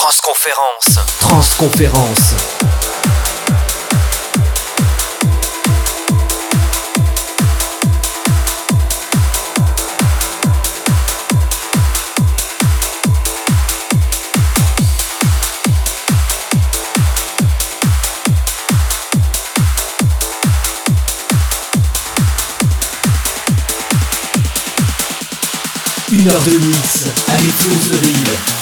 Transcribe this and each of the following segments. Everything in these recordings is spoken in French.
Transconférence. Transconférence. Une heure de mix avec Flo Rire. Flow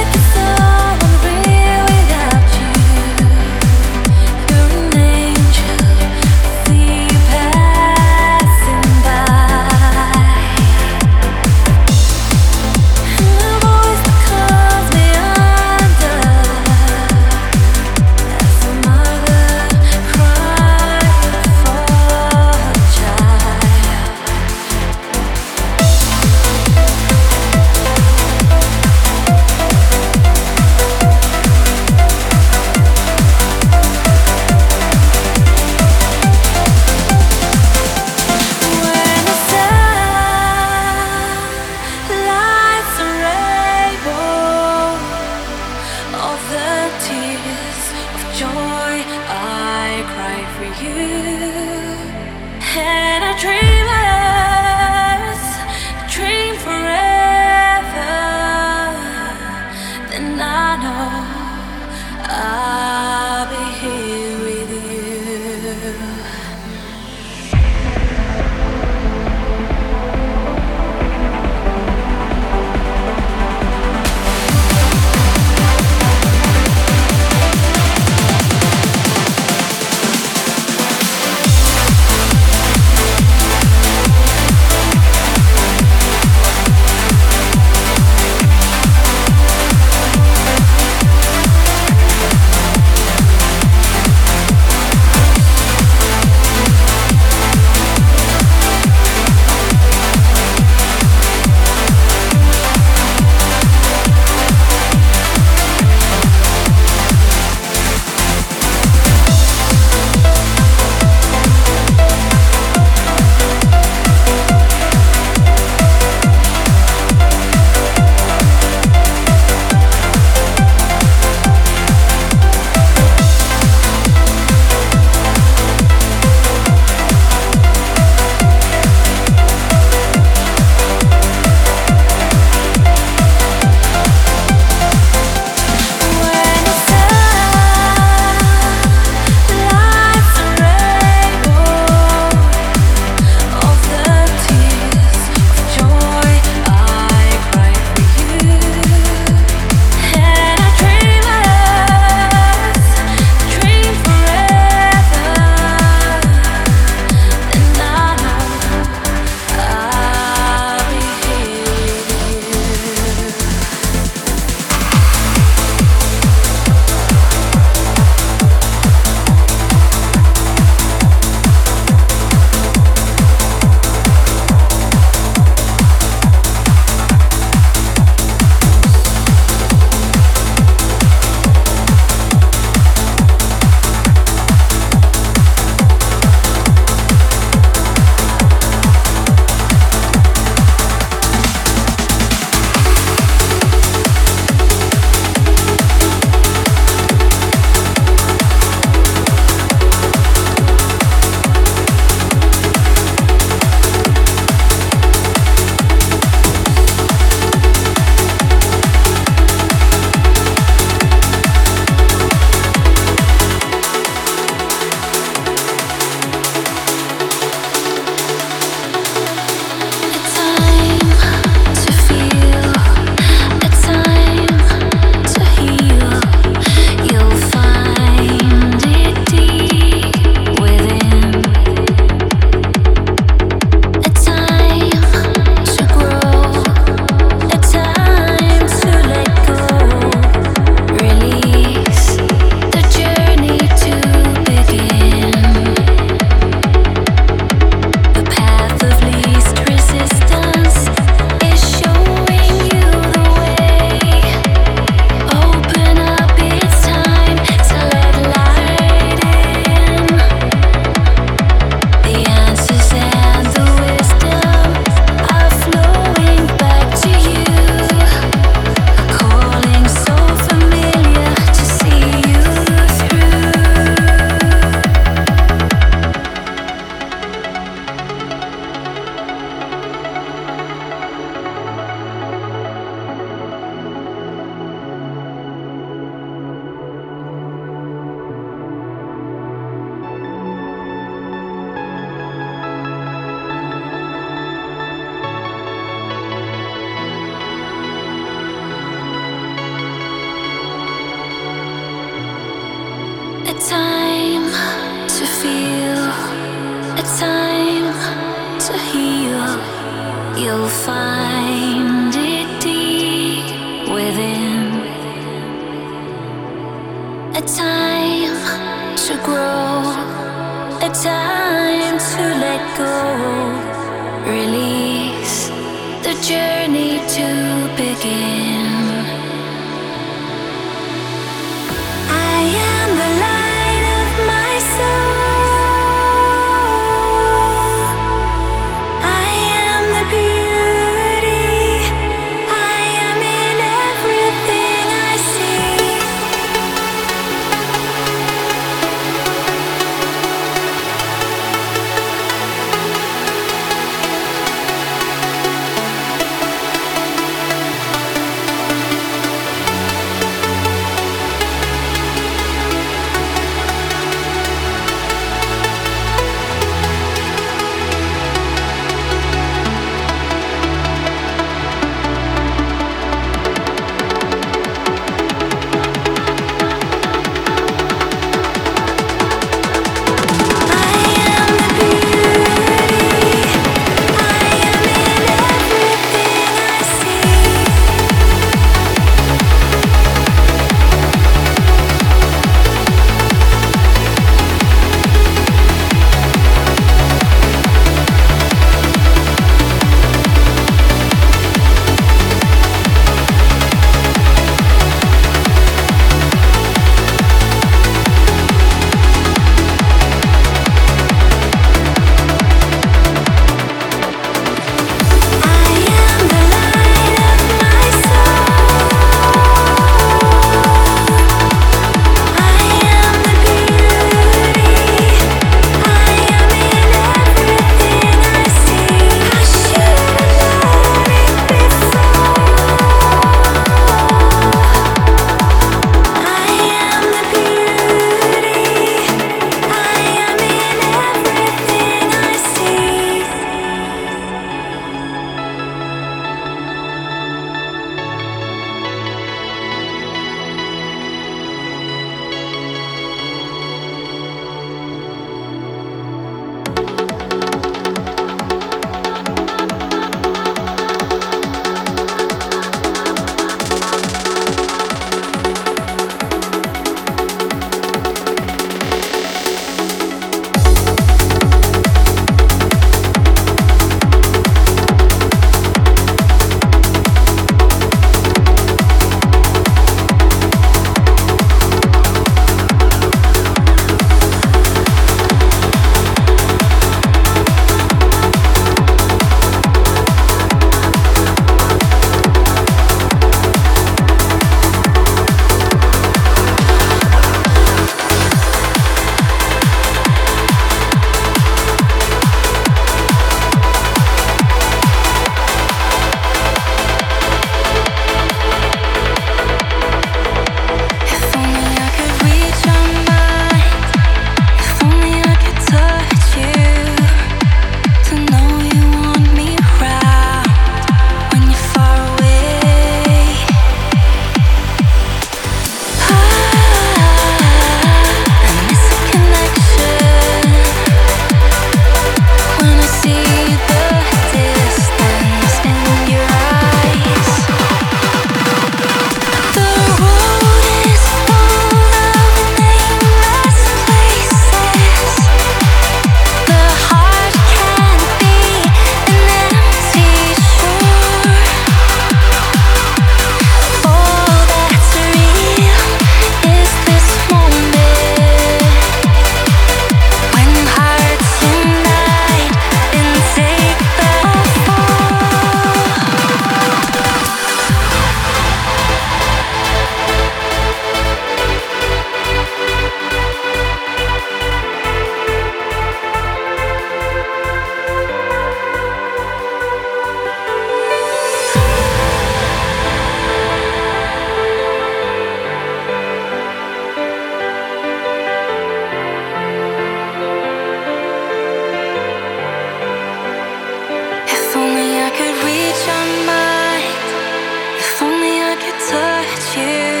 天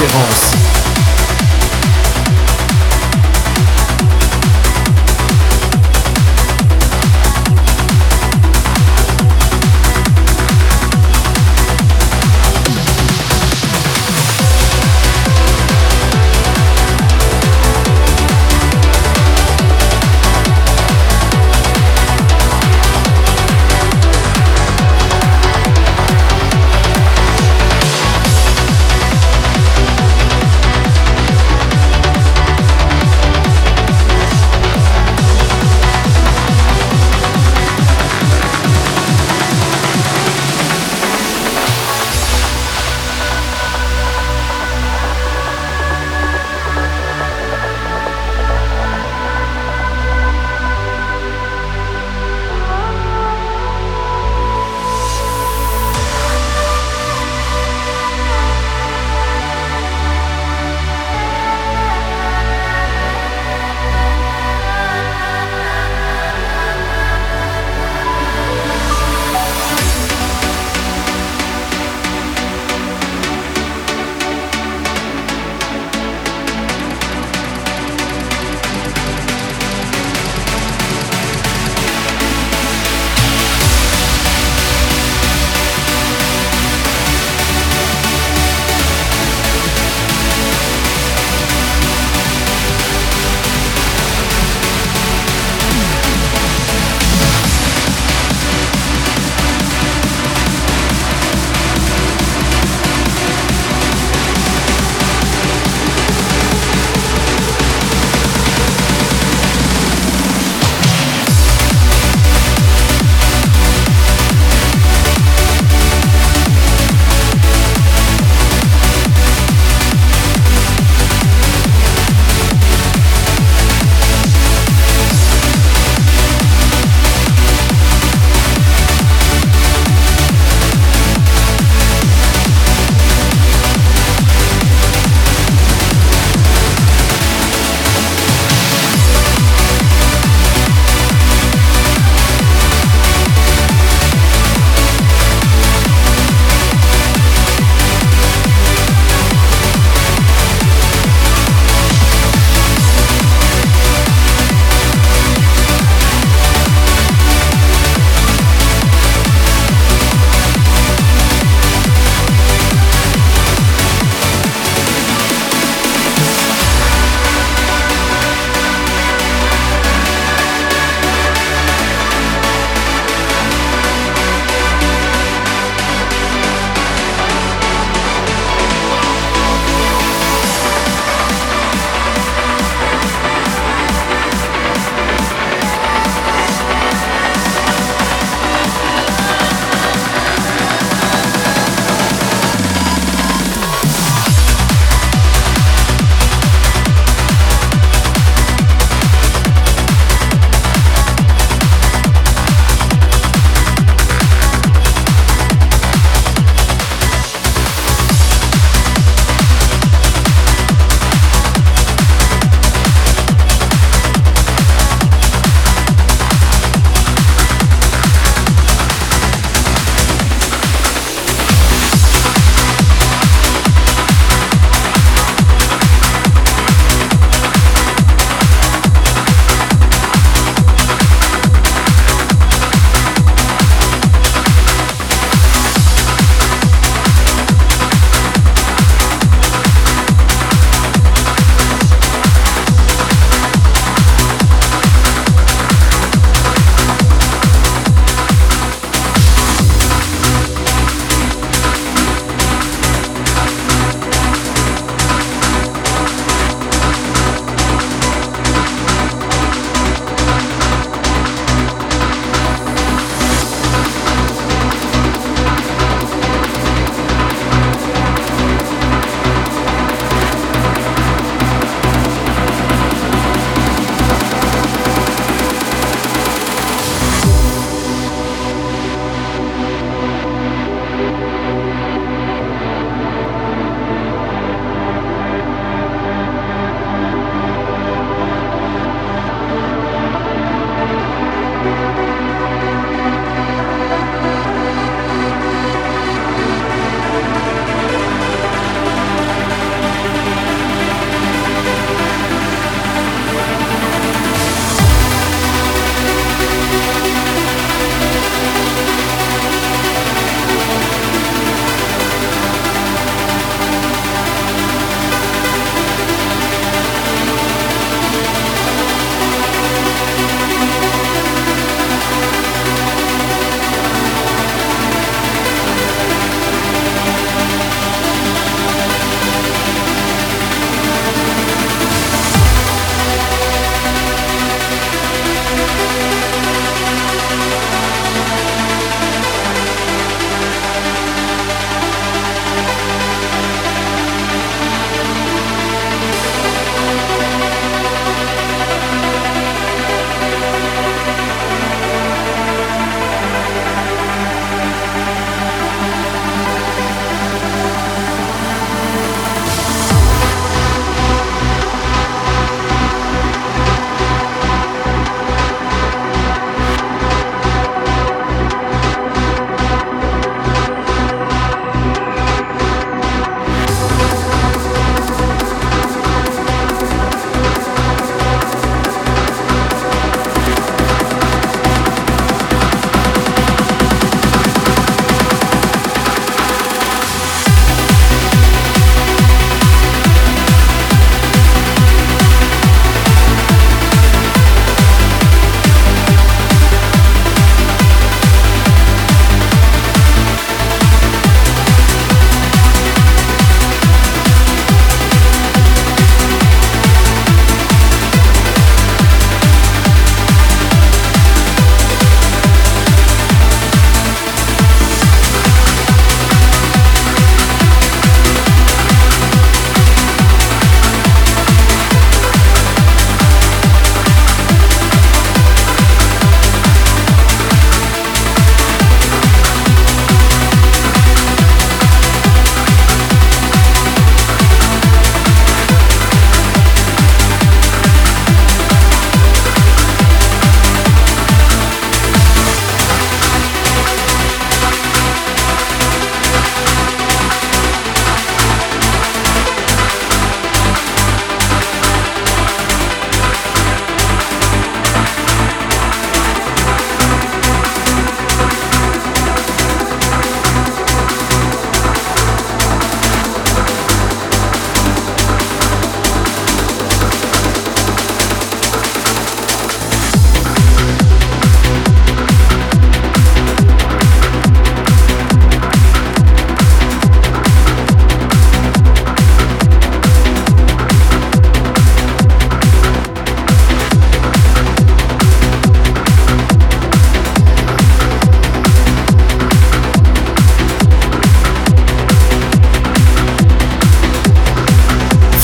référence.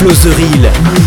The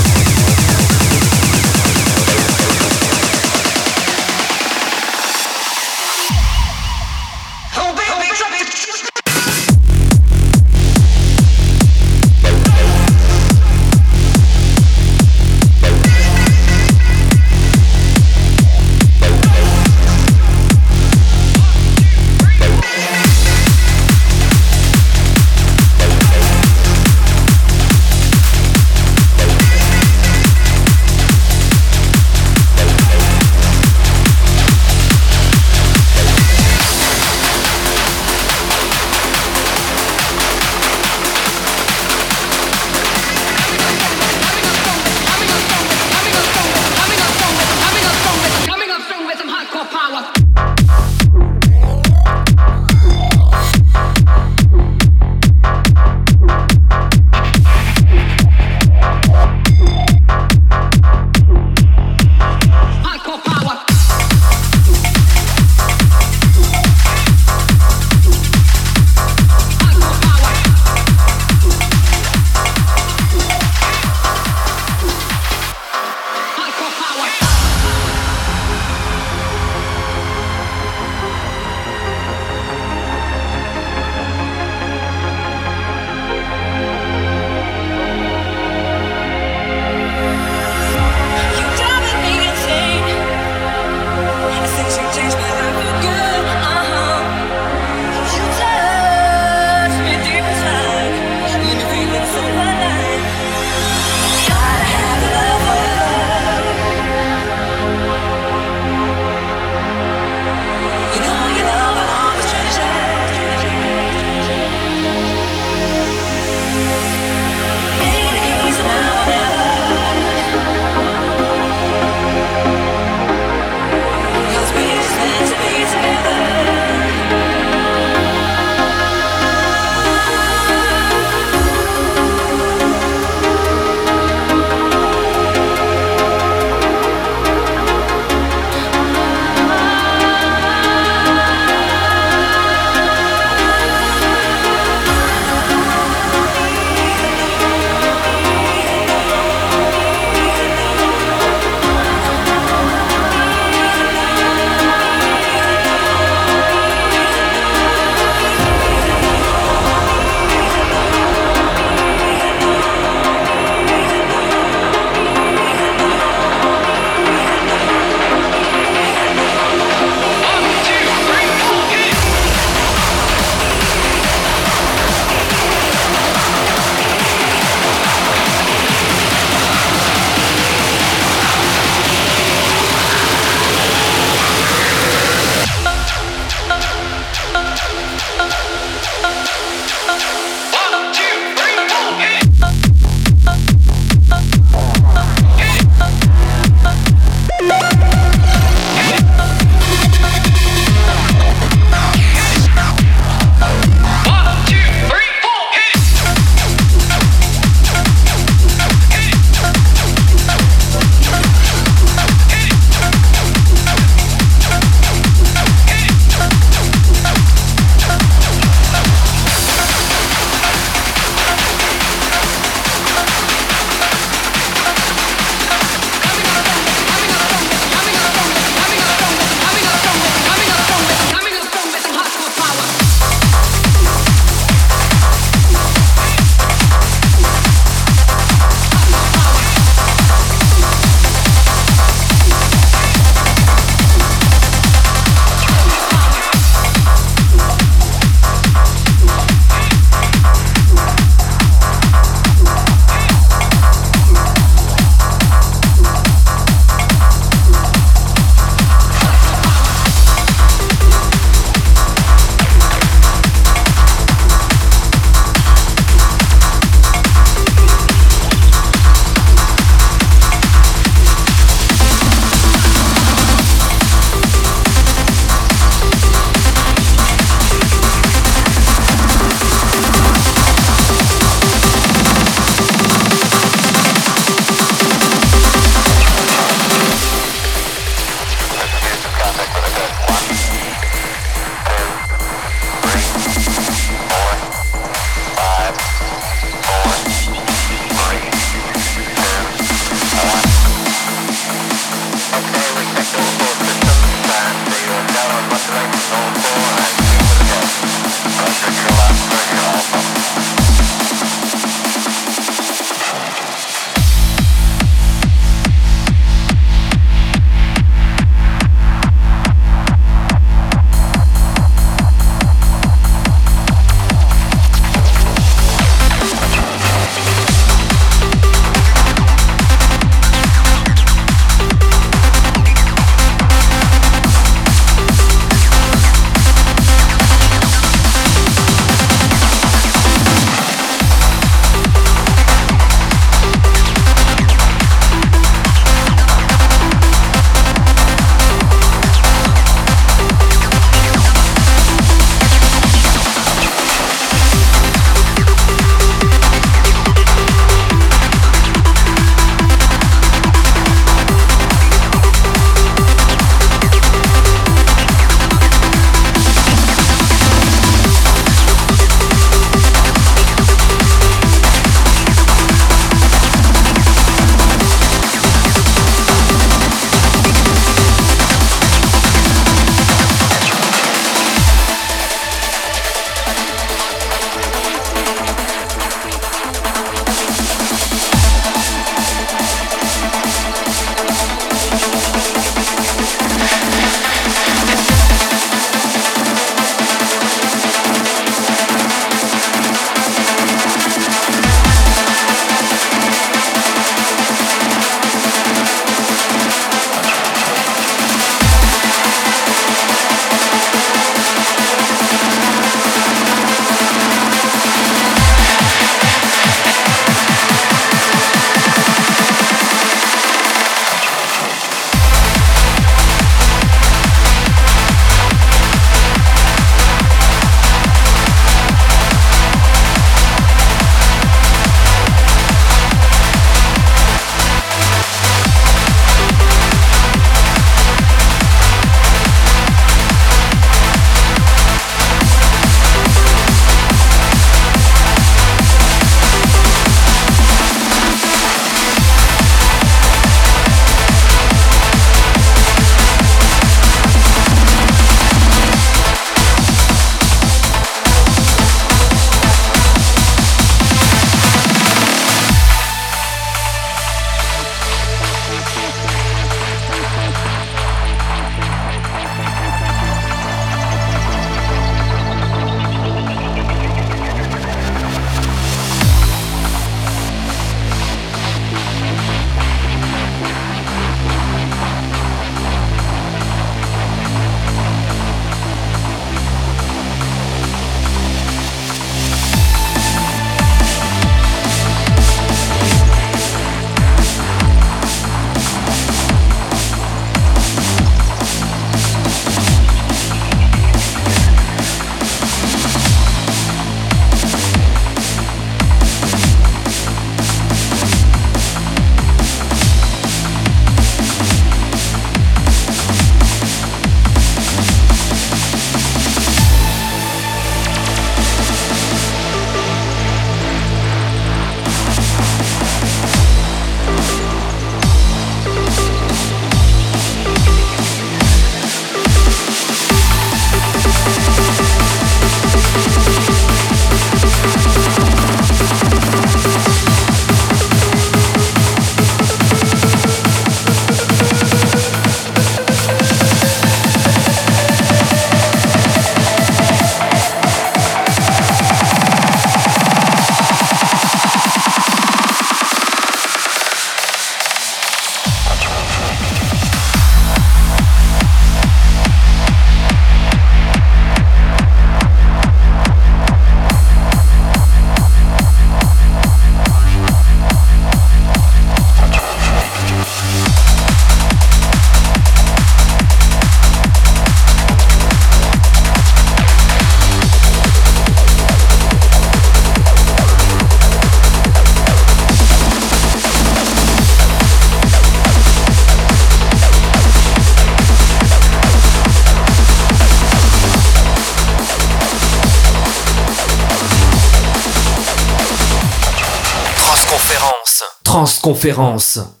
Transconférence.